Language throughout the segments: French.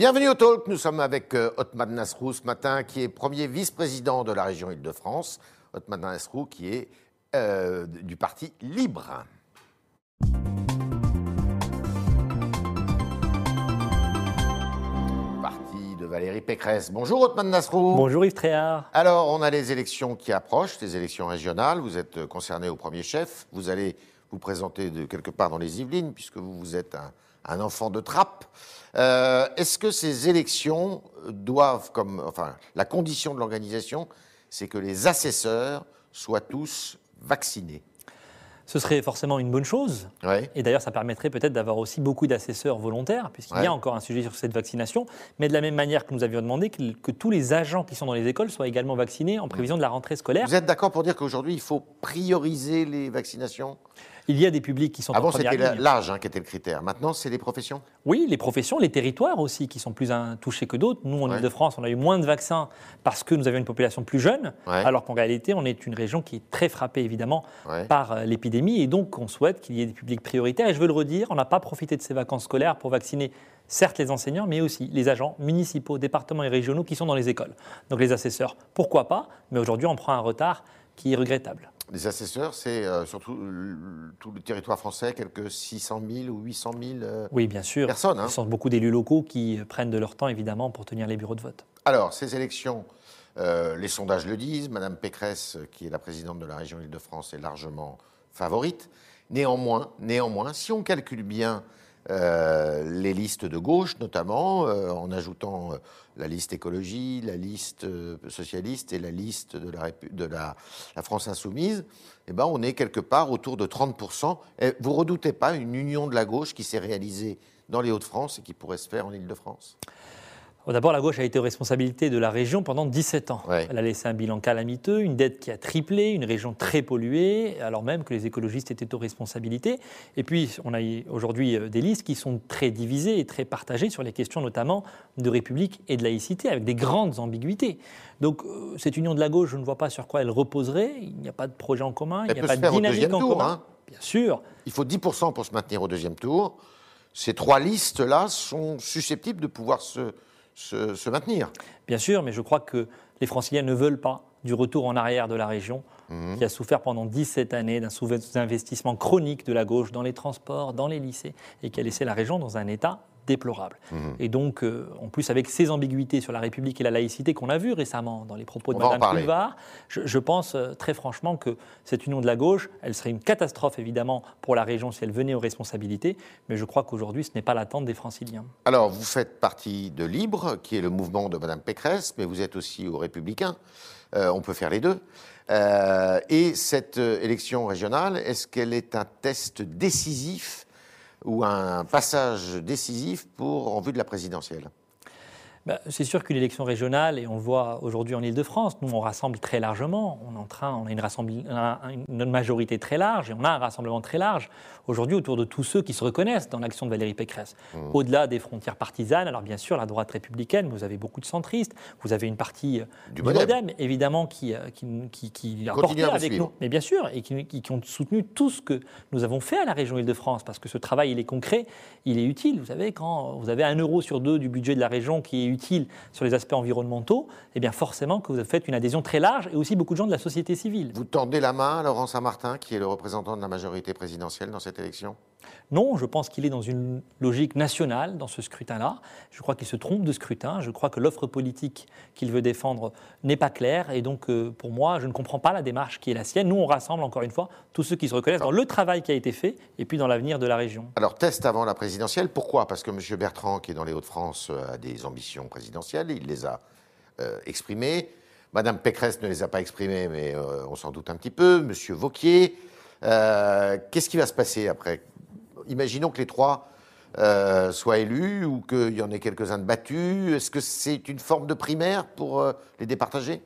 Bienvenue au Talk. Nous sommes avec euh, Othman Nasrou ce matin, qui est premier vice-président de la région Île-de-France. Othman Nasrou, qui est euh, du parti Libre. Parti de Valérie Pécresse. Bonjour Othman Nasrou. Bonjour Yves Tréhard. Alors, on a les élections qui approchent, les élections régionales. Vous êtes concerné au premier chef. Vous allez vous présenter de quelque part dans les Yvelines, puisque vous, vous êtes un, un enfant de trappe. Euh, Est-ce que ces élections doivent, comme, enfin, la condition de l'organisation, c'est que les assesseurs soient tous vaccinés? Ce serait forcément une bonne chose. Ouais. Et d'ailleurs, ça permettrait peut-être d'avoir aussi beaucoup d'assesseurs volontaires, puisqu'il Ouais. y a encore un sujet sur cette vaccination. Mais de la même manière que nous avions demandé que, que tous les agents qui sont dans les écoles soient également vaccinés en prévision de la rentrée scolaire. Vous êtes d'accord pour dire qu'aujourd'hui, il faut prioriser les vaccinations? Il y a des publics qui sont en Avant, première c'était l'âge hein, qui était le critère. Maintenant, c'est les professions Oui, les professions, les territoires aussi, qui sont plus touchés que d'autres. Nous, en Ouais. Ile-de-France, on a eu moins de vaccins parce que nous avions une population plus jeune, Ouais. alors qu'en réalité, on est une région qui est très frappée, évidemment, Ouais. par euh, l'épidémie. Et donc, on souhaite qu'il y ait des publics prioritaires. Et je veux le redire, on n'a pas profité de ces vacances scolaires pour vacciner, certes, les enseignants, mais aussi les agents municipaux, départements et régionaux qui sont dans les écoles. Donc, les assesseurs, pourquoi pas? Mais aujourd'hui, on prend un retard qui est regrettable. Les assesseurs, c'est euh, surtout le- tout le territoire français, quelques 600 000 ou 800 000 euh, Oui, bien sûr. personnes. hein. Ce sont beaucoup d'élus locaux qui euh, prennent de leur temps, évidemment, pour tenir les bureaux de vote. Alors, ces élections, euh, les sondages le disent, Madame Pécresse, qui est la présidente de la région Île-de-France, est largement favorite. Néanmoins, néanmoins, si on calcule bien euh, les listes de gauche, notamment, euh, en ajoutant euh, la liste écologie, la liste euh, socialiste et la liste de la, France insoumise, eh ben, on est quelque part autour de 30%. Et vous redoutez pas une union de la gauche qui s'est réalisée dans les Hauts-de-France et qui pourrait se faire en Île-de-France? Bon, D'abord, la gauche a été aux responsabilités de la région pendant 17 ans. Ouais. Elle a laissé un bilan calamiteux, une dette qui a triplé, une région très polluée, alors même que les écologistes étaient aux responsabilités. Et puis, on a aujourd'hui euh, des listes qui sont très divisées et très partagées sur les questions notamment de République et de laïcité, avec des grandes ambiguïtés. Donc, euh, cette union de la gauche, je ne vois pas sur quoi elle reposerait. Il n'y a pas de projet en commun, il Elle n'y a pas de dynamique en tour, commun. hein. Bien sûr. Il faut 10% pour se maintenir au deuxième tour. Ces trois listes-là sont susceptibles de pouvoir se, se- se maintenir. Bien sûr, mais je crois que les franciliens ne veulent pas du retour en arrière de la région, qui a souffert pendant 17 années d'un sous-investissement chronique de la gauche dans les transports, dans les lycées, et qui a laissé la région dans un état déplorable. Et donc, euh, en plus, avec ces ambiguïtés sur la République et la laïcité qu'on a vues récemment dans les propos de On Mme. Pulvar, je, je pense euh, très franchement que cette union de la gauche, elle serait une catastrophe évidemment pour la région si elle venait aux responsabilités, mais je crois qu'aujourd'hui, ce n'est pas l'attente des franciliens. Alors, vous faites partie de Libre, qui est le mouvement de Madame Pécresse, mais vous êtes aussi aux Républicains. Euh, on peut faire les deux. Euh, et cette euh, élection régionale, est-ce qu'elle est un test décisif ou un passage décisif pour en vue de la présidentielle Bah, c'est sûr qu'une élection régionale, et on le voit aujourd'hui en Ile-de-France, nous on rassemble très largement, on, est en train, on a une, un- une majorité très large et on a un rassemblement très large aujourd'hui autour de tous ceux qui se reconnaissent dans l'action de Valérie Pécresse. Mmh. Au-delà des frontières partisanes, alors bien sûr la droite républicaine, vous avez beaucoup de centristes, vous avez une partie euh, Du du, Modem. Modem, évidemment qui, euh, qui, qui, qui a Continuez porté avec suivre. nous, mais bien sûr, et qui, qui- qui ont soutenu tout ce que nous avons fait à la région Île-de-France, parce que ce travail, il est concret, il est utile. Vous savez, quand vous avez un euro sur deux du budget de la région qui est utile sur les aspects environnementaux, eh bien forcément que vous faites une adhésion très large et aussi beaucoup de gens de la société civile. Vous tendez la main à Laurent Saint-Martin, qui est le représentant de la majorité présidentielle dans cette élection? Non, je pense qu'il est dans une logique nationale dans ce scrutin-là. Je crois qu'il se trompe de scrutin. Je crois que l'offre politique qu'il veut défendre n'est pas claire. Et donc, euh, pour moi, je ne comprends pas la démarche qui est la sienne. Nous, on rassemble encore une fois tous ceux qui se reconnaissent dans le travail qui a été fait et puis dans l'avenir de la région. Alors, test avant la présidentielle, pourquoi? Parce que M. Bertrand, qui est dans les Hauts-de-France, euh, a des ambitions présidentielles, il les a euh, exprimées. Madame Pécresse ne les a pas exprimées, mais on s'en doute un petit peu. M. Vauquier, qu'est-ce qui va se passer après? Imaginons que les trois euh, soient élus ou qu'il y en ait quelques-uns de battus. Est-ce que c'est une forme de primaire pour euh, les départager?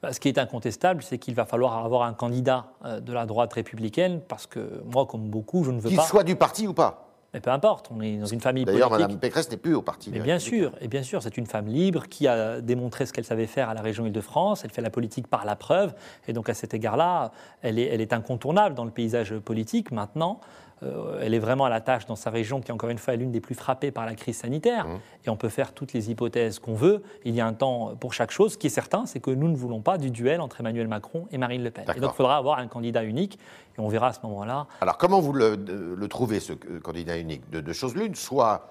Bah, Ce qui est incontestable, c'est qu'il va falloir avoir un candidat euh, de la droite républicaine, parce que moi, comme beaucoup, je ne veux Qu'il pas. soit du parti ou pas Mais peu importe, on est dans une famille D'ailleurs, politique. Madame Pécresse n'est plus au parti. Mais bien sûr, et bien sûr, c'est une femme libre qui a démontré ce qu'elle savait faire à la région Île-de-France. Elle fait la politique par la preuve, et donc à cet égard-là, elle est, elle est incontournable dans le paysage politique. Maintenant, elle est vraiment à la tâche dans sa région, qui encore une fois est l'une des plus frappées par la crise sanitaire. Mmh. Et on peut faire toutes les hypothèses qu'on veut. Il y a un temps pour chaque chose. Ce qui est certain, c'est que nous ne voulons pas du duel entre Emmanuel Macron et Marine Le Pen. Et donc il faudra avoir un candidat unique. Et on verra à ce moment-là. Alors, comment vous le, le trouvez, ce candidat unique? De deux choses l'une, soit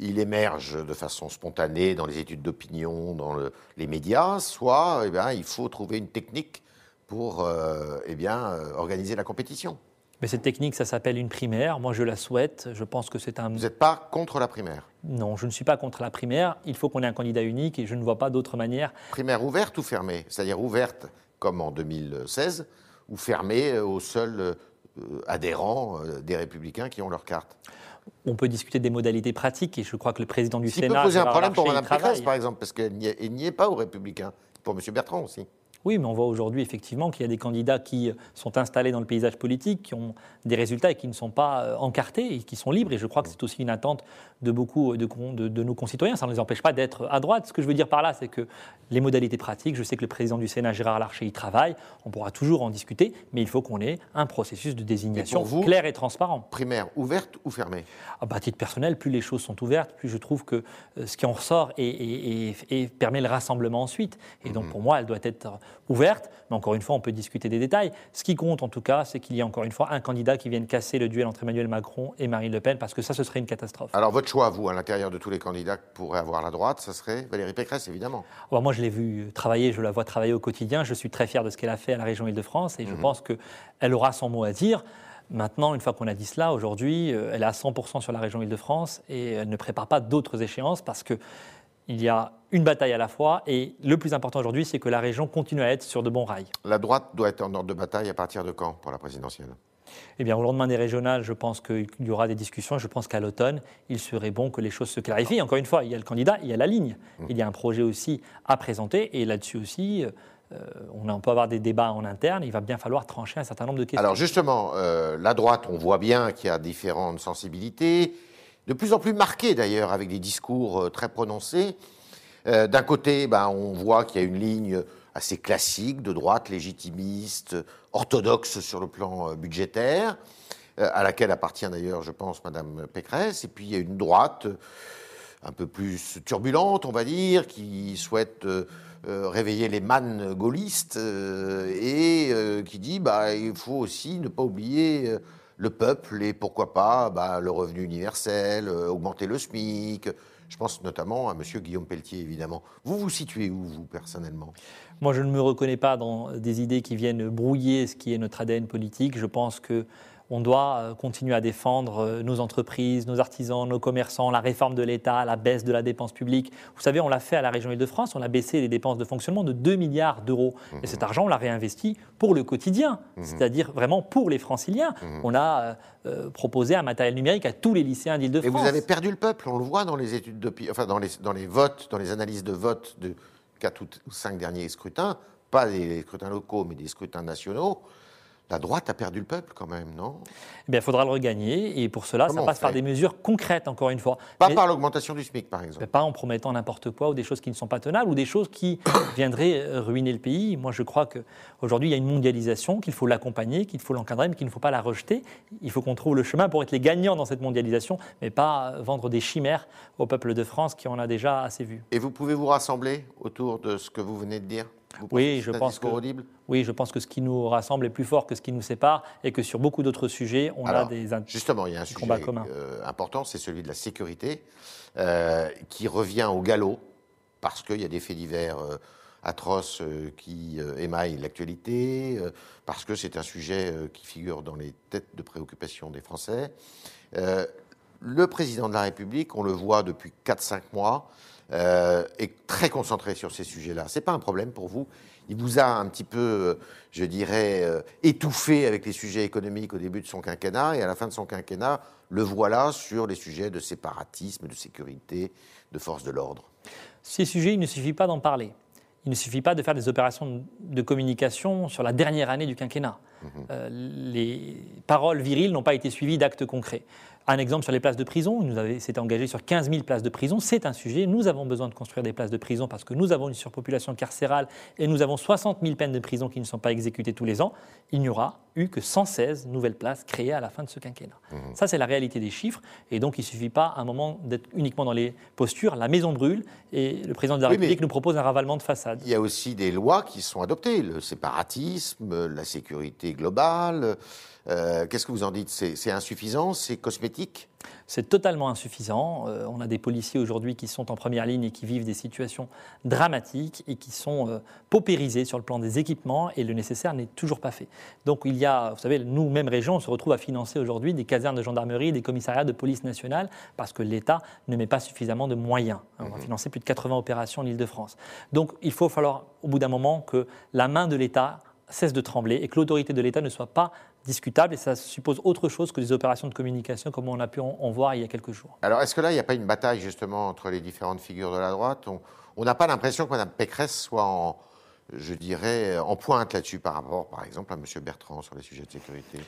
il émerge de façon spontanée dans les études d'opinion, dans le- les médias, soit eh bien, il faut trouver une technique pour euh, eh bien, euh, organiser la compétition. Mais cette technique, ça s'appelle une primaire. Moi, je la souhaite. Je pense que c'est un. Vous n'êtes pas contre la primaire? Non, je ne suis pas contre la primaire. Il faut qu'on ait un candidat unique et je ne vois pas d'autre manière. Primaire ouverte ou fermée? C'est-à-dire ouverte comme en 2016 ou fermée aux seuls euh, adhérents euh, des républicains qui ont leur carte? On peut discuter des modalités pratiques et je crois que le président du Ce qui peut Sénat. poser un problème pour Mme Pécresse, par exemple, parce qu'elle n'y est, est pas aux républicains. Pour M. Bertrand aussi. Oui, mais on voit aujourd'hui effectivement qu'il y a des candidats qui sont installés dans le paysage politique, qui ont des résultats et qui ne sont pas euh, encartés et qui sont libres. Et je crois que c'est aussi une attente de beaucoup de, con- de- de nos concitoyens. Ça ne les empêche pas d'être à droite. Ce que je veux dire par là, c'est que les modalités pratiques, je sais que le président du Sénat, Gérard Larcher, y travaille. On pourra toujours en discuter, mais il faut qu'on ait un processus de désignation Et pour vous clair et transparent. Primaire ouverte ou fermée? Ah bah, à titre personnel, plus les choses sont ouvertes, plus je trouve que euh, ce qui en ressort et, et- et- et permet le rassemblement ensuite. Et Mhm. donc pour moi, elle doit être ouverte, mais encore une fois, on peut discuter des détails. Ce qui compte en tout cas, c'est qu'il y ait encore une fois un candidat qui vienne casser le duel entre Emmanuel Macron et Marine Le Pen, parce que ça, ce serait une catastrophe. Alors, votre choix, vous, à l'intérieur de tous les candidats que pourrait avoir la droite, ça serait Valérie Pécresse, évidemment. Alors, moi, je l'ai vu travailler, je la vois travailler au quotidien. Je suis très fier de ce qu'elle a fait à la région Île-de-France et je pense qu'elle aura son mot à dire. Maintenant, une fois qu'on a dit cela, aujourd'hui, euh, elle est à 100% sur la région Île-de-France et elle ne prépare pas d'autres échéances parce que il y a une bataille à la fois et le plus important aujourd'hui, c'est que la région continue à être sur de bons rails. La droite doit être en ordre de bataille à partir de quand pour la présidentielle? Eh bien, au lendemain des régionales, je pense qu'il y aura des discussions. Je pense qu'à l'automne, il serait bon que les choses se clarifient. Encore une fois, il y a le candidat, il y a la ligne. Il y a un projet aussi à présenter. Et là-dessus aussi, euh, on peut avoir des débats en interne. Il va bien falloir trancher un certain nombre de questions. Alors justement, euh, la droite, on voit bien qu'il y a différentes sensibilités, de plus en plus marquées d'ailleurs, avec des discours euh, très prononcés. Euh, D'un côté, ben, on voit qu'il y a une ligne assez classique de droite, légitimiste, orthodoxe sur le plan euh, budgétaire, à laquelle appartient d'ailleurs, je pense, Madame Pécresse. Et puis il y a une droite un peu plus turbulente, on va dire, qui souhaite réveiller les mannes gaullistes et qui dit bah, il faut aussi ne pas oublier le peuple et pourquoi pas bah, le revenu universel, euh, augmenter le SMIC. Je pense notamment à M. Guillaume Pelletier, évidemment. Vous vous situez où, vous, personnellement? Moi, je ne me reconnais pas dans des idées qui viennent brouiller ce qui est notre ADN politique. Je pense que on doit euh, continuer à défendre euh, nos entreprises, nos artisans, nos commerçants, la réforme de l'État, la baisse de la dépense publique. Vous savez, on l'a fait à la région Île-de-France, on a baissé les dépenses de fonctionnement de 2 milliards d'euros. Et cet argent, on l'a réinvesti pour le quotidien, c'est-à-dire vraiment pour les franciliens. On a euh, proposé un matériel numérique à tous les lycéens Et d'Île-de-France. vous avez perdu le peuple, on le voit dans les études enfin dans les, dans les votes, dans les analyses de vote de 4 ou 5 derniers scrutins, pas des scrutins locaux, mais des scrutins nationaux. La droite a perdu le peuple quand même, non? Eh bien, il faudra le regagner et pour cela, Comment ça passe par des mesures concrètes, encore une fois. Pas Mais- par l'augmentation du SMIC, par exemple. Pas en promettant n'importe quoi ou des choses qui ne sont pas tenables ou des choses qui viendraient euh, ruiner le pays. Moi, je crois qu'aujourd'hui, il y a une mondialisation, qu'il faut l'accompagner, qu'il faut l'encadrer, mais qu'il ne faut pas la rejeter. Il faut qu'on trouve le chemin pour être les gagnants dans cette mondialisation, mais pas euh, vendre des chimères au peuple de France qui en a déjà assez vu. Et vous pouvez vous rassembler autour de ce que vous venez de dire? Oui, je pense que- Oui, je pense que ce qui nous rassemble est plus fort que ce qui nous sépare et que sur beaucoup d'autres sujets, on a des... Justement, il y a un sujet euh, important, c'est celui de la sécurité, euh, qui revient au galop, parce qu'il y a des faits divers euh, atroces euh, qui émaillent l'actualité, parce que c'est un sujet qui figure dans les têtes de préoccupation des Français. Le président de la République, on le voit depuis 4-5 mois, euh, est très concentré sur ces sujets-là. Ce n'est pas un problème pour vous? Il vous a un petit peu, euh, je dirais, euh, étouffé avec les sujets économiques au début de son quinquennat, et à la fin de son quinquennat, le voilà sur les sujets de séparatisme, de sécurité, de force de l'ordre. Ces sujets, il ne suffit pas d'en parler. Il ne suffit pas de faire des opérations de communication sur la dernière année du quinquennat. euh, les paroles viriles n'ont pas été suivies d'actes concrets. Un exemple sur les places de prison, nous s'était engagé sur 15 000 places de prison, c'est un sujet, nous avons besoin de construire des places de prison parce que nous avons une surpopulation carcérale et nous avons 60 000 peines de prison qui ne sont pas exécutées tous les ans, il n'y aura eu que 116 nouvelles places créées à la fin de ce quinquennat. Mmh. Ça, c'est la réalité des chiffres, et donc il ne suffit pas à un moment d'être uniquement dans les postures, la maison brûle, et le président de la République nous propose un ravalement de façade. Il y a aussi des lois qui sont adoptées, le séparatisme, la sécurité globale, euh, qu'est-ce que vous en dites? C'est insuffisant? C'est cosmétique? C'est totalement insuffisant. Euh, on a des policiers aujourd'hui qui sont en première ligne et qui vivent des situations dramatiques et qui sont euh, paupérisés sur le plan des équipements et le nécessaire n'est toujours pas fait. Donc il y a, vous savez, nous, même région, on se retrouve à financer aujourd'hui des casernes de gendarmerie, des commissariats de police nationale parce que l'État ne met pas suffisamment de moyens. On va mmh. financer plus de 80 opérations en Ile-de-France. Donc il faut falloir au bout d'un moment que la main de l'État cesse de trembler et que l'autorité de l'État ne soit pas discutable et ça suppose autre chose que des opérations de communication comme on a pu en, voir il y a quelques jours. Alors est-ce que là, il n'y a pas une bataille justement entre les différentes figures de la droite? On n'a pas l'impression que Mme Pécresse soit en, je dirais, en pointe là-dessus par rapport, par exemple, à M. Bertrand sur les sujets de sécurité?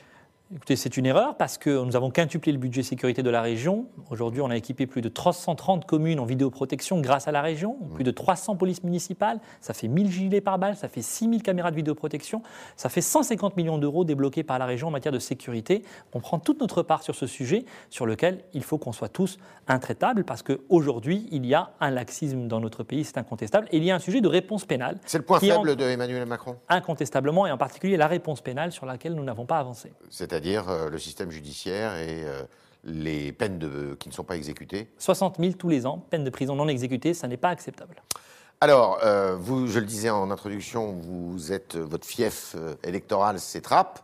Écoutez, c'est une erreur parce que nous avons quintuplé le budget sécurité de la région. Aujourd'hui, on a équipé plus de 330 communes en vidéoprotection grâce à la région, mmh. plus de 300 polices municipales. Ça fait 1000 gilets par balle, ça fait 6000 caméras de vidéoprotection, ça fait 150 millions d'euros débloqués par la région en matière de sécurité. On prend toute notre part sur ce sujet sur lequel il faut qu'on soit tous intraitables parce qu'aujourd'hui, il y a un laxisme dans notre pays, c'est incontestable. Et il y a un sujet de réponse pénale. C'est le point faible de Emmanuel Macron Incontestablement, et en particulier la réponse pénale sur laquelle nous n'avons pas avancé c'est-à-dire? Euh, le système judiciaire et euh, les peines de, qui ne sont pas exécutées 60 000 tous les ans, peines de prison non exécutées, ça n'est pas acceptable. Alors, euh, vous, je le disais en introduction, vous êtes votre fief électoral, c'est Trappes.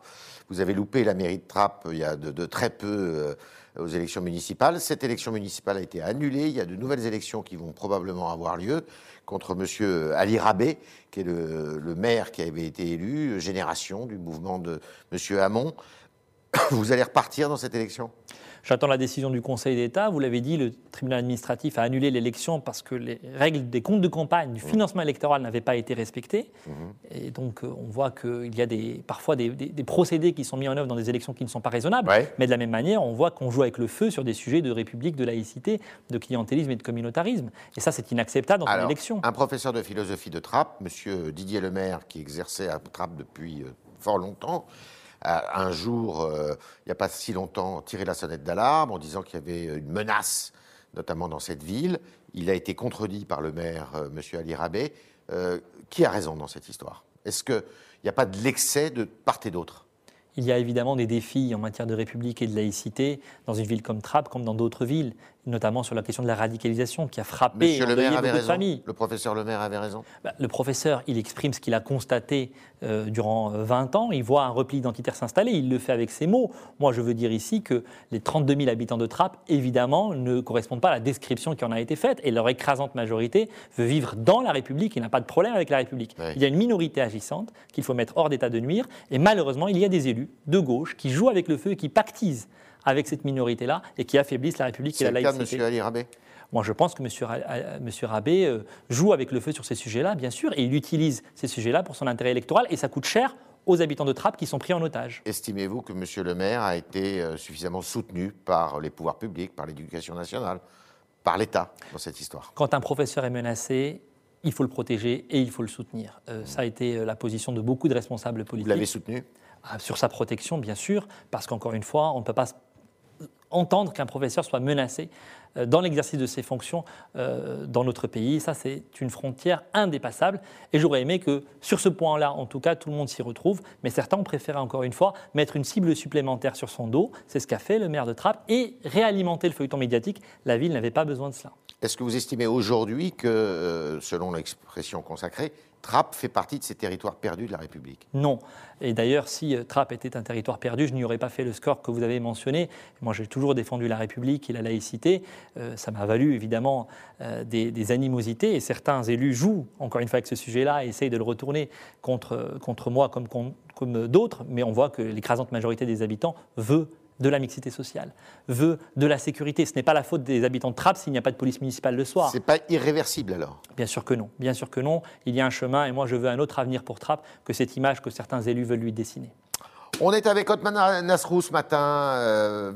Vous avez loupé la mairie de Trappes il y a de, très peu aux élections municipales. Cette élection municipale a été annulée. Il y a de nouvelles élections qui vont probablement avoir lieu contre M. Ali Rabé, qui est le, le, maire qui avait été élu, génération du mouvement de M. Hamon. Vous allez repartir dans cette élection? J'attends la décision du Conseil d'État. Vous l'avez dit, le tribunal administratif a annulé l'élection parce que les règles des comptes de campagne, du mmh. financement électoral n'avaient pas été respectées. Mmh. Et donc, euh, on voit qu'il y a des, parfois des, procédés qui sont mis en œuvre dans des élections qui ne sont pas raisonnables. Mais de la même manière, on voit qu'on joue avec le feu sur des sujets de république, de laïcité, de clientélisme et de communautarisme. Et ça, c'est inacceptable dans une élection. Un professeur de philosophie de Trappes, M. Didier Lemaire, qui exerçait à Trappes depuis euh, fort longtemps, un jour, euh, il n'y a pas si longtemps, tiré la sonnette d'alarme en disant qu'il y avait une menace, notamment dans cette ville. Il a été contredit par le maire, euh, M. Ali Rabé. Euh, qui a raison dans cette histoire? Est-ce qu'il n'y a pas de l'excès de part et d'autre? Il y a évidemment des défis en matière de république et de laïcité dans une ville comme Trappes, comme dans d'autres villes notamment sur la question de la radicalisation qui a frappé et endeuillé beaucoup de familles. Le professeur Le Maire avait raison. Bah, le professeur, il exprime ce qu'il a constaté euh, durant 20 euh, ans. Il voit un repli identitaire s'installer. Il le fait avec ses mots. Moi, je veux dire ici que les 32 000 habitants de Trappes, évidemment, ne correspondent pas à la description qui en a été faite. Et leur écrasante majorité veut vivre dans la République et n'a pas de problème avec la République. Il y a une minorité agissante qu'il faut mettre hors d'état de nuire. Et malheureusement, il y a des élus de gauche qui jouent avec le feu et qui pactisent avec cette minorité-là et qui affaiblissent la République et la laïcité. C'est le cas de M. Ali Rabé moi, je pense que M. Rabé euh, joue avec le feu sur ces sujets-là, bien sûr, et il utilise ces sujets-là pour son intérêt électoral, et ça coûte cher aux habitants de Trappes qui sont pris en otage. Estimez-vous que M. le maire a été euh, suffisamment soutenu par les pouvoirs publics, par l'éducation nationale, par l'État dans cette histoire? Quand un professeur est menacé, il faut le protéger et il faut le soutenir. Euh, ça a été la position de beaucoup de responsables politiques. Vous l'avez soutenu? Ah, Sur sa protection, bien sûr, parce qu'encore une fois, on ne peut pas entendre qu'un professeur soit menacé euh, dans l'exercice de ses fonctions euh, dans notre pays. Ça, c'est une frontière indépassable. Et j'aurais aimé que, sur ce point-là, en tout cas, tout le monde s'y retrouve. Mais certains ont préféré, encore une fois, mettre une cible supplémentaire sur son dos. C'est ce qu'a fait le maire de Trappes et réalimenter le feuilleton médiatique. La ville n'avait pas besoin de cela. Est-ce que vous estimez aujourd'hui que, euh, selon l'expression consacrée, Trappes fait partie de ces territoires perdus de la République Non. Et d'ailleurs, si euh, Trappes était un territoire perdu, je n'y aurais pas fait le score que vous avez mentionné. Moi, j'ai toujours défendu la République et la laïcité. Euh, ça m'a valu évidemment euh, des, animosités. Et certains élus jouent, encore une fois, avec ce sujet-là et essayent de le retourner contre, contre moi comme, comme d'autres. Mais on voit que l'écrasante majorité des habitants veut de la mixité sociale, veut de la sécurité. Ce n'est pas la faute des habitants de Trappes s'il n'y a pas de police municipale le soir. C'est pas irréversible alors Bien sûr que non. Bien sûr que non. Il y a un chemin et moi je veux un autre avenir pour Trappes que cette image que certains élus veulent lui dessiner. On est avec Otman Nasrou ce matin, euh,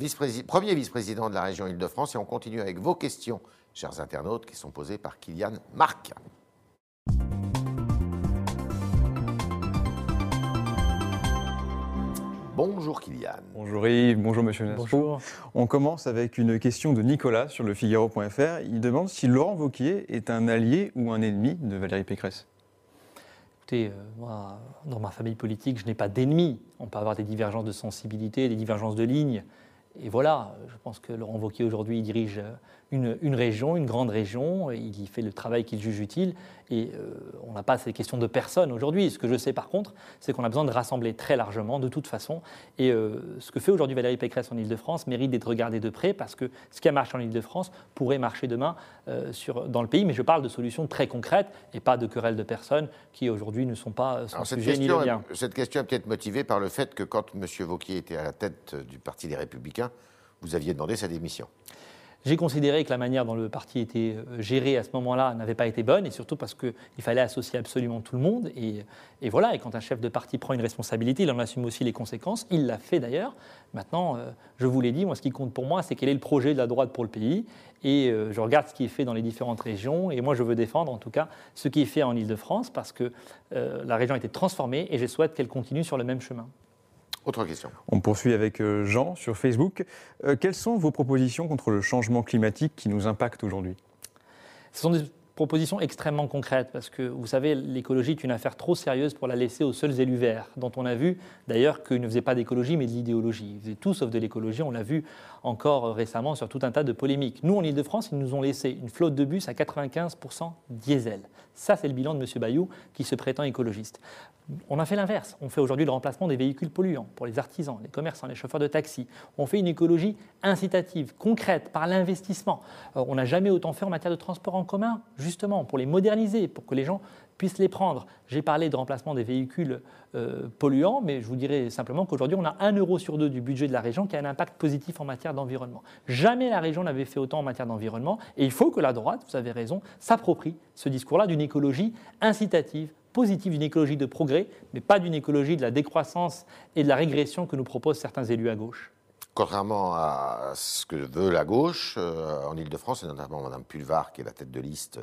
premier vice-président de la région Île-de-France, et on continue avec vos questions, chers internautes, qui sont posées par Kylian Marc. Bonjour Kylian. Bonjour Yves, bonjour Monsieur Nasrou. Bonjour. On commence avec une question de Nicolas sur le Figaro.fr. Il demande si Laurent Wauquiez est un allié ou un ennemi de Valérie Pécresse. Écoutez, euh, moi, dans ma famille politique, je n'ai pas d'ennemis. On peut avoir des divergences de sensibilité, des divergences de ligne. Et voilà, je pense que Laurent Wauquiez aujourd'hui dirige une, région, une grande région, il y fait le travail qu'il juge utile, et euh, on n'a pas ces questions de personnes aujourd'hui. Ce que je sais par contre, c'est qu'on a besoin de rassembler très largement, de toute façon, et euh, ce que fait aujourd'hui Valérie Pécresse en Ile-de-France mérite d'être regardé de près, parce que ce qui a marché en Ile-de-France pourrait marcher demain euh, sur, dans le pays, mais je parle de solutions très concrètes, et pas de querelles de personnes qui aujourd'hui ne sont pas sans sujet ni le bien. Cette question est peut-être motivée par le fait que quand M. Vauquier était à la tête du Parti des Républicains, vous aviez demandé sa démission. J'ai considéré que la manière dont le parti était euh, géré à ce moment-là n'avait pas été bonne, et surtout parce qu'il fallait associer absolument tout le monde. Et, voilà, et quand un chef de parti prend une responsabilité, il en assume aussi les conséquences. Il l'a fait d'ailleurs. Maintenant, euh, je vous l'ai dit, moi, ce qui compte pour moi, c'est quel est le projet de la droite pour le pays. Et euh, je regarde ce qui est fait dans les différentes régions. Et moi, je veux défendre, en tout cas, ce qui est fait en Ile-de-France, parce que la région a été transformée, et je souhaite qu'elle continue sur le même chemin. Autre question. On poursuit avec euh, Jean sur Facebook. Euh, quelles sont vos propositions contre le changement climatique qui nous impacte aujourd'hui? Ce sont des propositions extrêmement concrètes parce que vous savez, l'écologie est une affaire trop sérieuse pour la laisser aux seuls élus verts, dont on a vu d'ailleurs qu'ils ne faisaient pas d'écologie mais de l'idéologie. Ils faisaient tout sauf de l'écologie, on l'a vu encore récemment sur tout un tas de polémiques. Nous, en Ile-de-France, ils nous ont laissé une flotte de bus à 95% diesel. Ça, c'est le bilan de M. Bayou qui se prétend écologiste. On a fait l'inverse. On fait aujourd'hui le remplacement des véhicules polluants pour les artisans, les commerçants, les chauffeurs de taxi. On fait une écologie incitative, concrète, par l'investissement. Euh, on n'a jamais autant fait en matière de transport en commun, justement, pour les moderniser, pour que les gens puissent les prendre. J'ai parlé de remplacement des véhicules euh, polluants, mais je vous dirais simplement qu'aujourd'hui, on a un euro sur deux du budget de la région qui a un impact positif en matière d'environnement. Jamais la région n'avait fait autant en matière d'environnement, et il faut que la droite, vous avez raison, s'approprie ce discours-là d'une écologie incitative, positive, d'une écologie de progrès, mais pas d'une écologie de la décroissance et de la régression que nous proposent certains élus à gauche. Contrairement à ce que veut la gauche, euh, en Ile-de-France, et notamment Mme Pulvar, qui est la tête de liste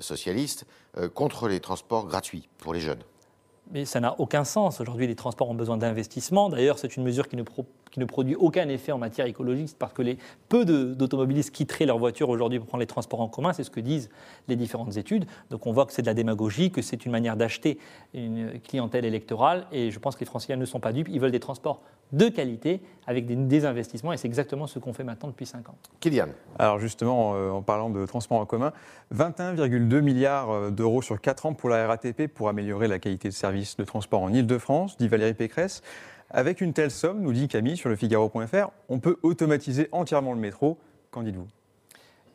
socialiste, euh, contre les transports gratuits pour les jeunes. Mais ça n'a aucun sens. Aujourd'hui, les transports ont besoin d'investissement. D'ailleurs, c'est une mesure qui ne, qui ne, produit aucun effet en matière écologique parce que les peu d'automobilistes quitteraient leur voiture aujourd'hui pour prendre les transports en commun. C'est ce que disent les différentes études. Donc on voit que c'est de la démagogie, que c'est une manière d'acheter une clientèle électorale. Et je pense que les Français ne sont pas dupes. Ils veulent des transports de qualité avec des désinvestissements et c'est exactement ce qu'on fait maintenant depuis 5 ans. Kylian. Alors justement, euh, en parlant de transport en commun, 21,2 milliards euh, d'euros sur 4 ans pour la RATP pour améliorer la qualité de service de transport en Ile-de-France, dit Valérie Pécresse. Avec une telle somme, nous dit Camille sur le Figaro.fr, on peut automatiser entièrement le métro. Qu'en dites-vous?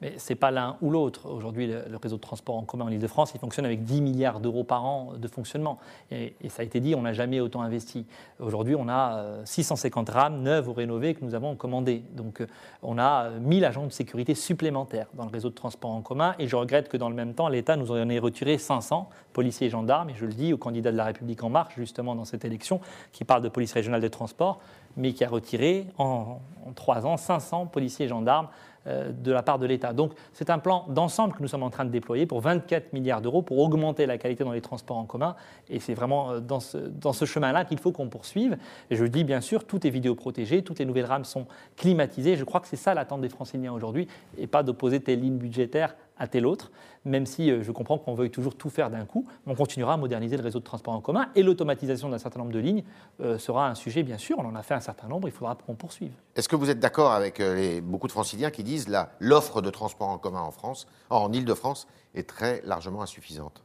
Mais ce n'est pas l'un ou l'autre. Aujourd'hui, le, réseau de transport en commun en Ile-de-France, il fonctionne avec 10 milliards d'euros par an de fonctionnement. Et, ça a été dit, on n'a jamais autant investi. Aujourd'hui, on a 650 euh, rames neuves ou rénovées que nous avons commandées. Donc, euh, on a 1000 euh, agents de sécurité supplémentaires dans le réseau de transport en commun. Et je regrette que dans le même temps, l'État nous en ait retiré 500 policiers et gendarmes. Et je le dis au candidat de la République En Marche, justement, dans cette élection, qui parle de police régionale de transport, mais qui a retiré en, en trois ans 500 policiers et gendarmes de la part de l'État. Donc c'est un plan d'ensemble que nous sommes en train de déployer pour 24 milliards d'euros pour augmenter la qualité dans les transports en commun. Et c'est vraiment euh, dans ce, chemin-là qu'il faut qu'on poursuive. Et je dis bien sûr, tout est vidéoprotégé, toutes les nouvelles rames sont climatisées. Je crois que c'est ça l'attente des Franciliens aujourd'hui, et pas d'opposer telle ligne budgétaire à tel autre, même si euh, je comprends qu'on veuille toujours tout faire d'un coup, on continuera à moderniser le réseau de transport en commun et l'automatisation d'un certain nombre de lignes euh, sera un sujet, bien sûr, on en a fait un certain nombre, il faudra qu'on poursuive. Est-ce que vous êtes d'accord avec euh, beaucoup de franciliens qui disent que l'offre de transport en commun en France, en Ile-de-France, est très largement insuffisante?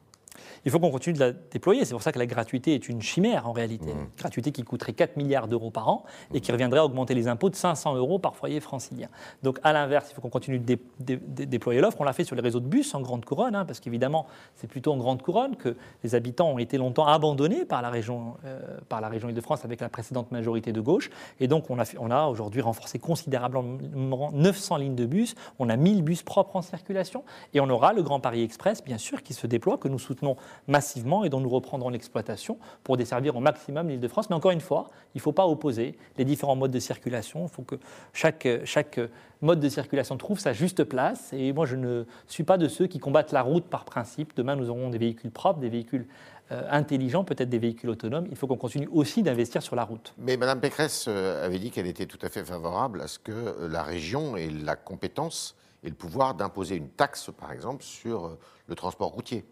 Il faut qu'on continue de la déployer. C'est pour ça que la gratuité est une chimère en réalité. Mmh. gratuité qui coûterait 4 milliards d'euros par an et qui reviendrait à augmenter les impôts de 500 euros par foyer francilien. Donc à l'inverse, il faut qu'on continue de, déployer l'offre. On l'a fait sur les réseaux de bus en grande couronne, hein, parce qu'évidemment, c'est plutôt en grande couronne que les habitants ont été longtemps abandonnés par la région, euh, par la région Île-de-France avec la précédente majorité de gauche. Et donc on a, on a aujourd'hui renforcé considérablement 900 lignes de bus. On a 1000 bus propres en circulation et on aura le Grand Paris Express, bien sûr, qui se déploie, que nous soutenons massivement et dont nous reprendrons l'exploitation pour desservir au maximum l'île de France. Mais encore une fois, il ne faut pas opposer les différents modes de circulation. Il faut que chaque, chaque mode de circulation trouve sa juste place. Et moi, je ne suis pas de ceux qui combattent la route par principe. Demain, nous aurons des véhicules propres, des véhicules euh, intelligents, peut-être des véhicules autonomes. Il faut qu'on continue aussi d'investir sur la route. Mais Mme Pécresse euh, avait dit qu'elle était tout à fait favorable à ce que euh, la région ait la compétence et le pouvoir d'imposer une taxe, par exemple, sur le transport routier.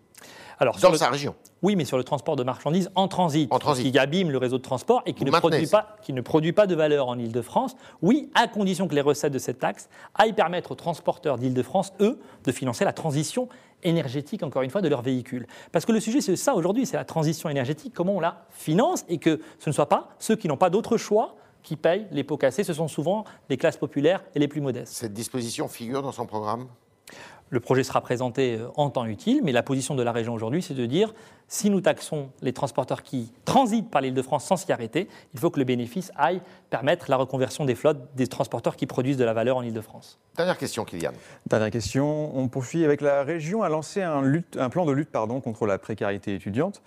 Alors, dans sa région. Oui, mais sur le transport de marchandises en transit, en transit. qui abîme le réseau de transport et qui ne, produit pas, qui ne produit pas de valeur en Ile-de-France. Oui, à condition que les recettes de cette taxe aillent permettre aux transporteurs d'Ile-de-France, eux, de financer la transition énergétique, encore une fois, de leurs véhicules. Parce que le sujet, c'est ça aujourd'hui, c'est la transition énergétique, comment on la finance et que ce ne soit pas ceux qui n'ont pas d'autre choix qui payent les pots cassés. Ce sont souvent les classes populaires et les plus modestes. Cette disposition figure dans son programme? Le projet sera présenté euh, en temps utile, mais la position de la région aujourd'hui, c'est de dire si nous taxons les transporteurs qui transitent par l'île de France sans s'y arrêter, il faut que le bénéfice aille permettre la reconversion des flottes des transporteurs qui produisent de la valeur en île de France. Dernière question, Kylian. Dernière question. On poursuit avec la région a lancé un, un plan de lutte pardon, contre la précarité étudiante,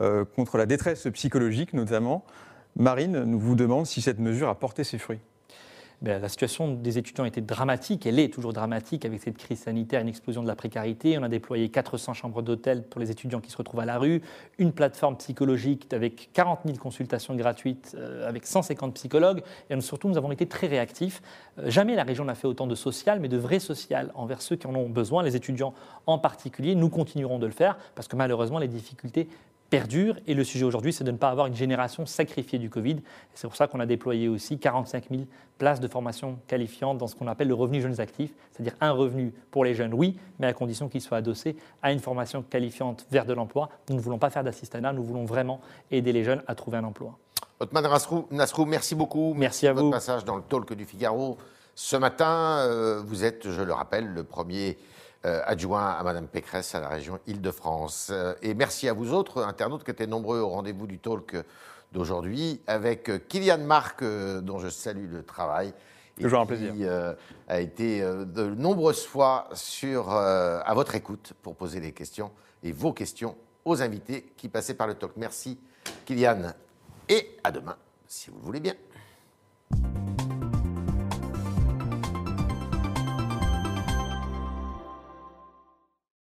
euh, contre la détresse psychologique notamment. Marine nous vous demande si cette mesure a porté ses fruits. Ben, la situation des étudiants était dramatique, elle est toujours dramatique avec cette crise sanitaire, une explosion de la précarité. On a déployé 400 chambres d'hôtel pour les étudiants qui se retrouvent à la rue, une plateforme psychologique avec 40 000 consultations gratuites, euh, avec 150 psychologues, et surtout nous avons été très réactifs. Euh, jamais la région n'a fait autant de social, mais de vrai social envers ceux qui en ont besoin, les étudiants en particulier. Nous continuerons de le faire parce que malheureusement les difficultés perdure. Et le sujet aujourd'hui, c'est de ne pas avoir une génération sacrifiée du Covid. C'est pour ça qu'on a déployé aussi 45 000 places de formation qualifiante dans ce qu'on appelle le revenu jeunes actifs, c'est-à-dire un revenu pour les jeunes, oui, mais à condition qu'il soit adossé à une formation qualifiante vers de l'emploi. Nous ne voulons pas faire d'assistanat, nous voulons vraiment aider les jeunes à trouver un emploi. Otman Nasrou, merci beaucoup. Merci à vous. Votre passage dans le talk du Figaro. Ce matin, euh, vous êtes, je le rappelle, le premier euh, adjoint à Madame Pécresse à la région Île-de-France. Euh, et merci à vous autres, internautes, qui étaient nombreux au rendez-vous du talk d'aujourd'hui, avec euh, Kylian Marc, dont je salue le travail. Toujours un plaisir. Qui a été de nombreuses fois sur, à votre écoute pour poser des questions et vos questions aux invités qui passaient par le talk. Merci, Kylian, et à demain, si vous le voulez bien.